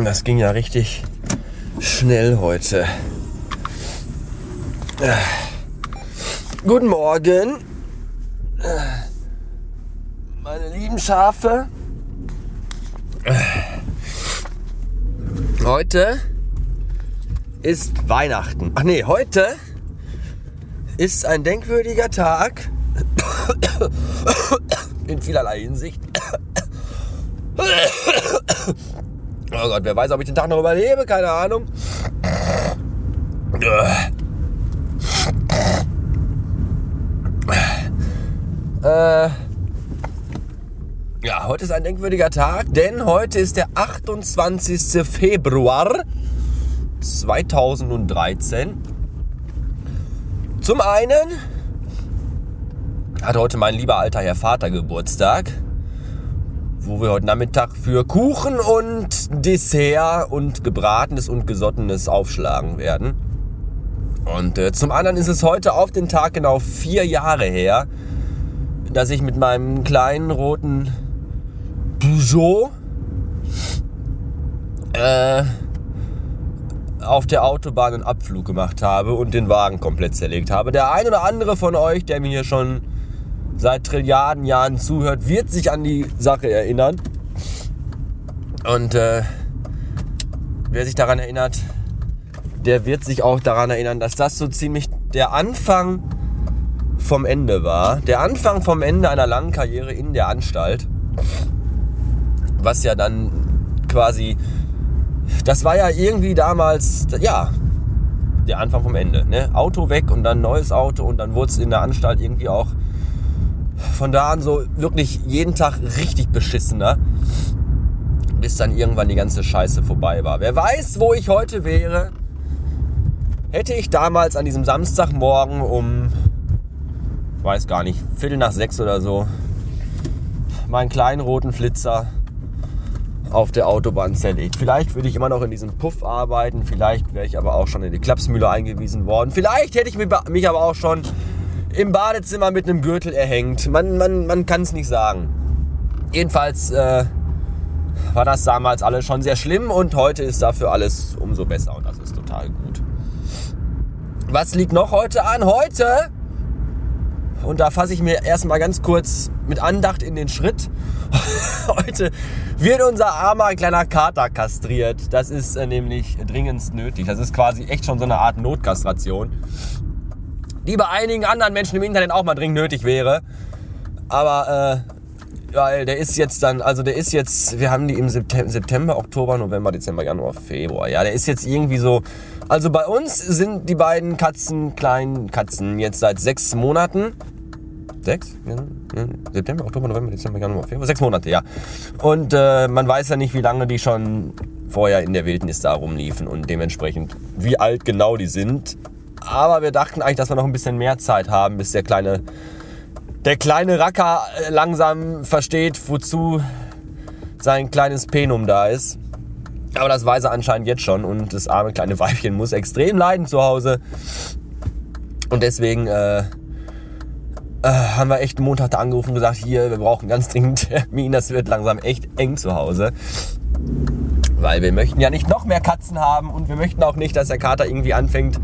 Das ging ja richtig schnell heute. Guten Morgen, meine lieben Schafe. Heute ist Weihnachten. Ach nee, heute ist ein denkwürdiger Tag in vielerlei Hinsicht. Oh Gott, wer weiß, ob ich den Tag noch überlebe, keine Ahnung. Äh, ja, heute ist ein denkwürdiger Tag, denn heute ist der 28. Februar 2013. Zum einen hat heute mein lieber alter Herr Vater Geburtstag, wo wir heute Nachmittag für Kuchen und Dessert und gebratenes und gesottenes aufschlagen werden. Und äh, zum anderen ist es heute auf den Tag genau vier Jahre her, dass ich mit meinem kleinen roten Peugeot äh, auf der Autobahn einen Abflug gemacht habe und den Wagen komplett zerlegt habe. Der ein oder andere von euch, der mir hier schon seit Trilliarden Jahren zuhört, wird sich an die Sache erinnern. Und äh, wer sich daran erinnert, der wird sich auch daran erinnern, dass das so ziemlich der Anfang vom Ende war. Der Anfang vom Ende einer langen Karriere in der Anstalt. Was ja dann quasi das war ja irgendwie damals, ja, der Anfang vom Ende. Ne? Auto weg und dann neues Auto und dann wurde es in der Anstalt irgendwie auch von da an so wirklich jeden Tag richtig beschissener, bis dann irgendwann die ganze Scheiße vorbei war. Wer weiß, wo ich heute wäre, hätte ich damals an diesem Samstagmorgen um, weiß gar nicht, Viertel nach sechs oder so, meinen kleinen roten Flitzer auf der Autobahn zerlegt. Vielleicht würde ich immer noch in diesem Puff arbeiten, vielleicht wäre ich aber auch schon in die Klapsmühle eingewiesen worden. Vielleicht hätte ich mich aber auch schon im Badezimmer mit einem Gürtel erhängt. Man, man, man kann es nicht sagen. Jedenfalls äh, war das damals alles schon sehr schlimm und heute ist dafür alles umso besser und das ist total gut. Was liegt noch heute an? Heute, und da fasse ich mir erstmal ganz kurz mit Andacht in den Schritt. Heute wird unser armer kleiner Kater kastriert. Das ist äh, nämlich dringend nötig. Das ist quasi echt schon so eine Art Notkastration, die bei einigen anderen Menschen im Internet auch mal dringend nötig wäre. Aber äh, ja, der ist jetzt dann, also der ist jetzt, wir haben die im September, Oktober, November, Dezember, Januar, Februar. Ja, der ist jetzt irgendwie so. Also bei uns sind die beiden Katzen, kleinen Katzen, jetzt seit sechs Monaten sechs, September, Oktober, November, Dezember, Januar, Februar, sechs Monate, ja. Und äh, man weiß ja nicht, wie lange die schon vorher in der Wildnis da rumliefen und dementsprechend, wie alt genau die sind. Aber wir dachten eigentlich, dass wir noch ein bisschen mehr Zeit haben, bis der kleine, der kleine Racker äh, langsam versteht, wozu sein kleines Penum da ist. Aber das weiß er anscheinend jetzt schon und das arme kleine Weibchen muss extrem leiden zu Hause. Und deswegen äh, äh, haben wir echt Montag da angerufen und gesagt, hier, wir brauchen ganz dringend Termin, das wird langsam echt eng zu Hause. Weil wir möchten ja nicht noch mehr Katzen haben und wir möchten auch nicht, dass der Kater irgendwie anfängt,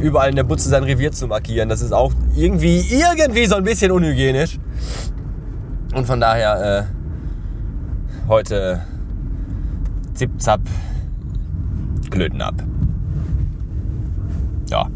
überall in der Butze sein Revier zu markieren. Das ist auch irgendwie, irgendwie so ein bisschen unhygienisch. Und von daher äh, heute zip zap Klöten ab. Ja.